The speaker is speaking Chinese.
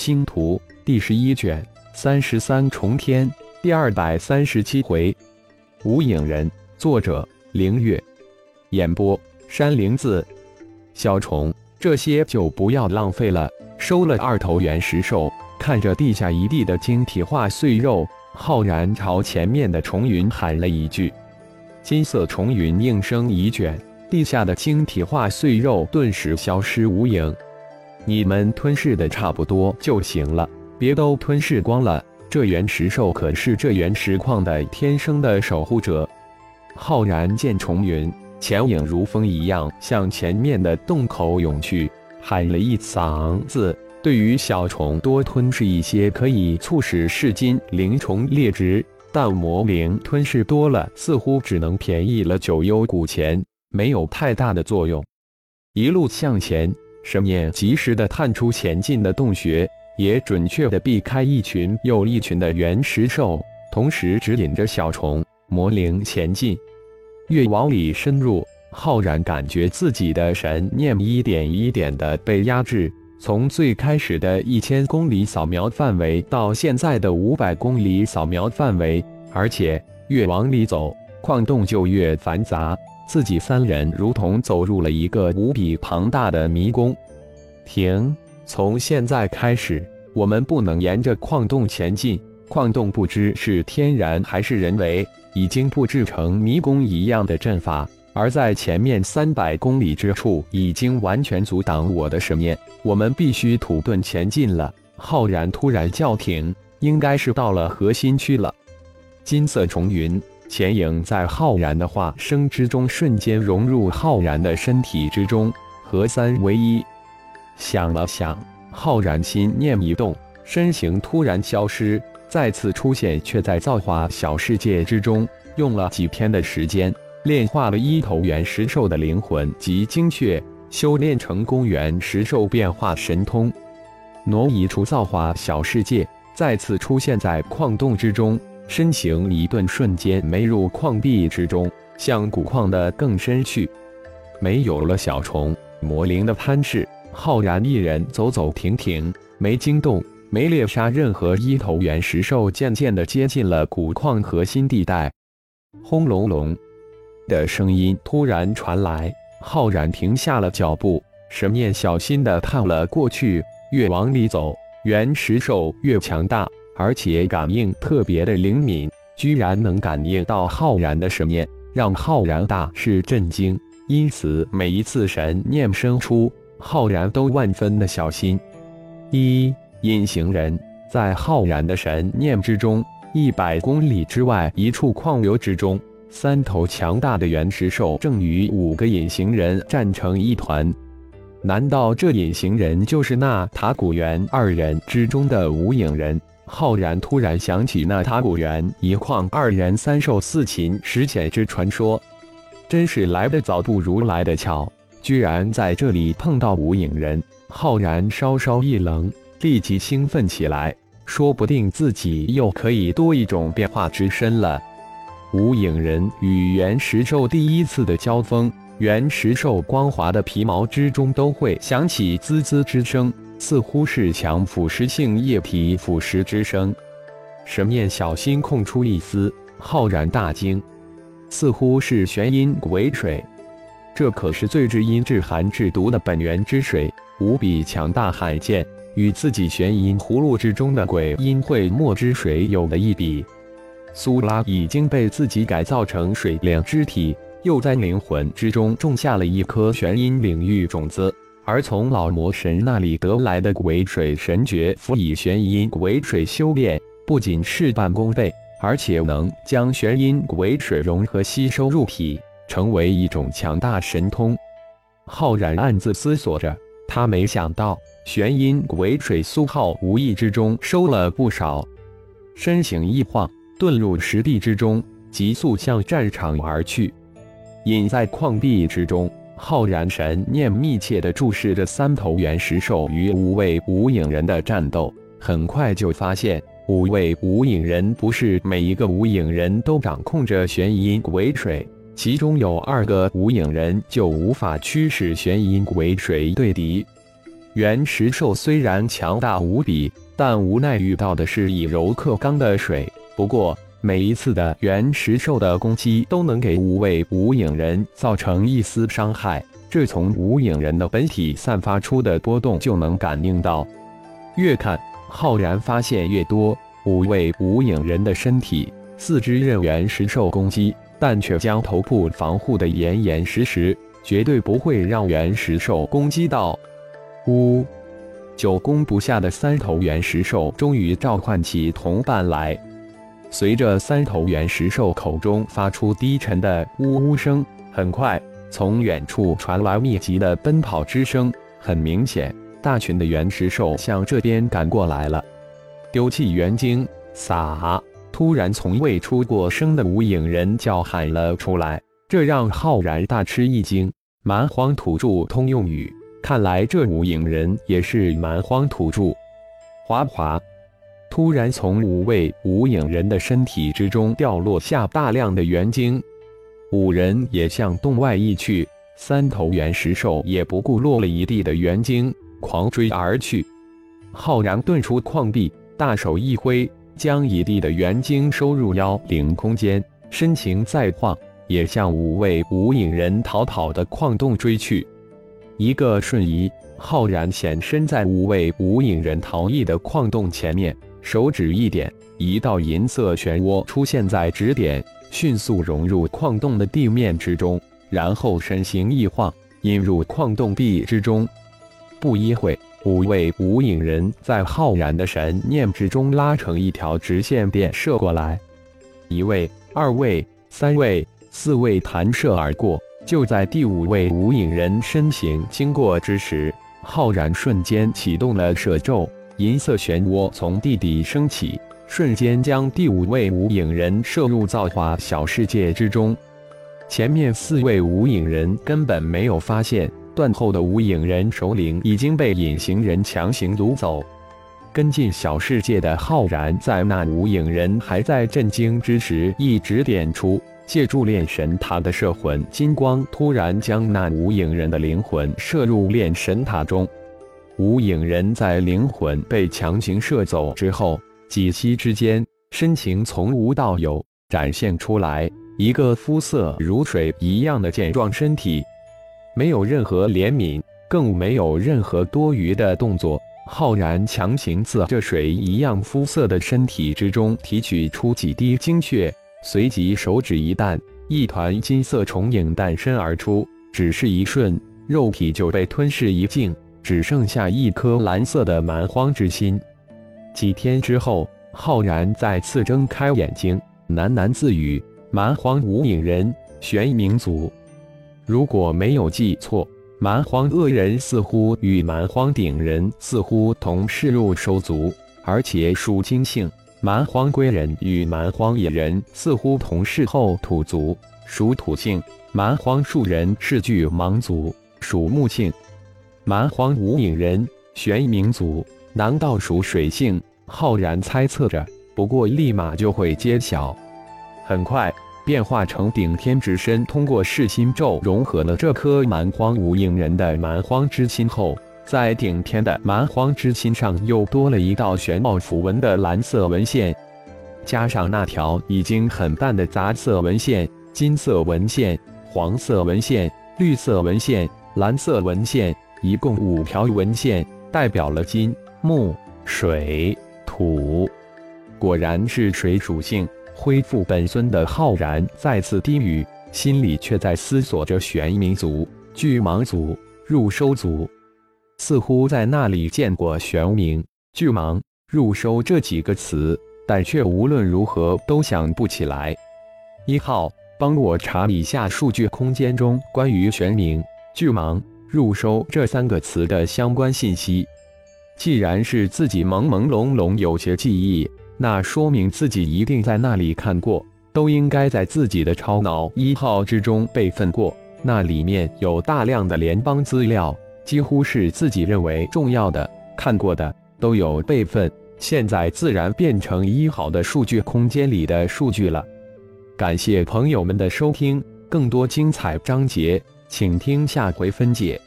星图第十一卷三十三重天第二百三十七回，无影人，作者凌月，演播山灵子。小虫，这些就不要浪费了，收了二头原石兽。看着地下一地的晶体化碎肉，浩然朝前面的重云喊了一句。金色重云应声一卷，地下的晶体化碎肉顿时消失无影。你们吞噬的差不多就行了，别都吞噬光了。这原石兽可是这原石矿的天生的守护者。浩然见重云前影如风一样向前面的洞口涌去，喊了一嗓子。对于小虫多吞噬一些，可以促使噬金灵虫裂殖。但魔灵吞噬多了，似乎只能便宜了九幽古钱，没有太大的作用。一路向前，神念及时的探出前进的洞穴，也准确的避开一群又一群的原石兽，同时指引着小虫魔灵前进。越往里深入，浩然感觉自己的神念一点一点的被压制。从最开始的一千公里扫描范围到现在的五百公里扫描范围，而且越往里走，矿洞就越繁杂。自己三人如同走入了一个无比庞大的迷宫。停！从现在开始，我们不能沿着矿洞前进。矿洞不知是天然还是人为，已经布置成迷宫一样的阵法。而在前面三百公里之处，已经完全阻挡我的神念。我们必须土遁前进了。浩然突然叫停，应该是到了核心区了。金色重云钱影在浩然的化生之中，瞬间融入浩然的身体之中，合三为一。想了想，浩然心念一动，身形突然消失，再次出现，却在造化小世界之中，用了几天的时间。炼化了一头原石兽的灵魂及精血，修炼成功原石兽变化神通，挪移出造化小世界，再次出现在矿洞之中，身形一顿瞬间没入矿壁之中，向古矿的更深去。没有了小虫魔灵的攀噬，浩然一人走走停停，没惊动，没猎杀任何一头原石兽，渐渐地接近了古矿核心地带。轰隆隆。的声音突然传来，浩然停下了脚步，神念小心地探了过去。越往里走，原石兽越强大，而且感应特别的灵敏，居然能感应到浩然的神念，让浩然大是震惊。因此，每一次神念生出，浩然都万分的小心。一隐形人在浩然的神念之中，一百公里之外一处矿流之中。三头强大的原石兽正与五个隐形人战成一团，难道这隐形人就是那塔古元二人之中的无影人？浩然突然想起那塔古原一矿二人三兽四禽石潜之传说，真是来得早不如来得巧，居然在这里碰到无影人。浩然稍稍一愣，立即兴奋起来，说不定自己又可以多一种变化之身了。无影人与原石兽第一次的交锋，原石兽光滑的皮毛之中都会响起滋滋之声，似乎是强腐蚀性液体腐蚀之声。神念小心空出一丝，浩然大惊，似乎是玄阴鬼水，这可是最至阴至寒至毒的本源之水，无比强大罕见，与自己玄阴葫芦之中的鬼阴会墨之水有了一比。苏拉已经被自己改造成水灵之体，又在灵魂之中种下了一颗玄阴领域种子。而从老魔神那里得来的鬼水神诀，辅以玄阴鬼水修炼，不仅事半功倍，而且能将玄阴鬼水融合吸收入体，成为一种强大神通。浩然暗自思索着，他没想到玄阴鬼水苏浩无意之中收了不少，身形一晃。遁入石壁之中，急速向战场而去。隐在矿壁之中，浩然神念密切地注视着三头原石兽与五位无影人的战斗。很快就发现，五位无影人不是每一个无影人都掌控着玄阴鬼水，其中有二个无影人就无法驱使玄阴鬼水对敌。原石兽虽然强大无比，但无奈遇到的是以柔克刚的水。不过每一次的原石兽的攻击都能给五位无影人造成一丝伤害，这从无影人的本体散发出的波动就能感应到。越看，浩然发现越多。五位无影人的身体、四肢任原石兽攻击，但却将头部防护的严严实实，绝对不会让原石兽攻击到。呜！久攻不下的三头原石兽终于召唤起同伴来。随着三头原石兽口中发出低沉的呜呜声，很快从远处传来密集的奔跑之声。很明显，大群的原石兽向这边赶过来了。丢弃元晶，撒！突然，从未出过声的无影人叫喊了出来，这让浩然大吃一惊。蛮荒土著通用语，看来这无影人也是蛮荒土著。哗哗！突然，从五位无影人的身体之中掉落下大量的元晶，五人也向洞外溢去。三头原石兽也不顾落了一地的元晶，狂追而去。浩然遁出矿壁。大手一挥，将一地的元晶收入妖灵空间，身形再晃，也向五位无影人逃跑的矿洞追去。一个瞬移，浩然显身在五位无影人逃逸的矿洞前面，手指一点，一道银色漩涡出现在指点，迅速融入矿洞的地面之中，然后身形一晃，引入矿洞壁之中。不一会。五位无影人在浩然的神念之中拉成一条直线便射过来，一位、二位、三位、四位弹射而过。就在第五位无影人身形经过之时，浩然瞬间启动了射咒，银色漩涡从地底升起，瞬间将第五位无影人射入造化小世界之中。前面四位无影人根本没有发现。断后的无影人首领已经被隐形人强行掳走。跟进小世界的浩然，在那无影人还在震惊之时，一指点出，借助炼神塔的摄魂金光，突然将那无影人的灵魂射入炼神塔中。无影人在灵魂被强行射走之后，几息之间，身形从无到有，展现出来一个肤色如水一样的健壮身体。没有任何怜悯，更没有任何多余的动作。浩然强行自这水一样肤色的身体之中提取出几滴精血，随即手指一弹，一团金色重影诞生而出。只是一瞬，肉体就被吞噬一净，只剩下一颗蓝色的蛮荒之心。几天之后，浩然再次睁开眼睛，喃喃自语：“蛮荒无影人，玄冥族。”如果没有记错，蛮荒恶人似乎与蛮荒顶人似乎同是入收族，而且属金姓；蛮荒龟人与蛮荒野人似乎同是后土族，属土姓；蛮荒树人是巨蟒族，属木姓；蛮荒无影人玄冥族，难道属水性？浩然猜测着，不过立马就会揭晓。很快。变化成顶天之身，通过噬心咒融合了这颗蛮荒无影人的蛮荒之心后，在顶天的蛮荒之心上又多了一道玄奥符文的蓝色纹线，加上那条已经很淡的杂色纹线、金色纹线、黄色纹线、绿色纹线、蓝色纹线，一共五条纹线，代表了金、木、水、土，果然是水属性。恢复本尊的浩然再次低语，心里却在思索着玄冥族、巨蟒族、入收族，似乎在那里见过玄冥、巨蟒、入收这几个词，但却无论如何都想不起来。一号，帮我查一下数据空间中关于玄冥、巨蟒、入收这三个词的相关信息。既然是自己朦朦胧胧有些记忆。那说明自己一定在那里看过，都应该在自己的超脑一号之中备份过。那里面有大量的联邦资料，几乎是自己认为重要的、看过的都有备份。现在自然变成一号的数据空间里的数据了。感谢朋友们的收听，更多精彩章节，请听下回分解。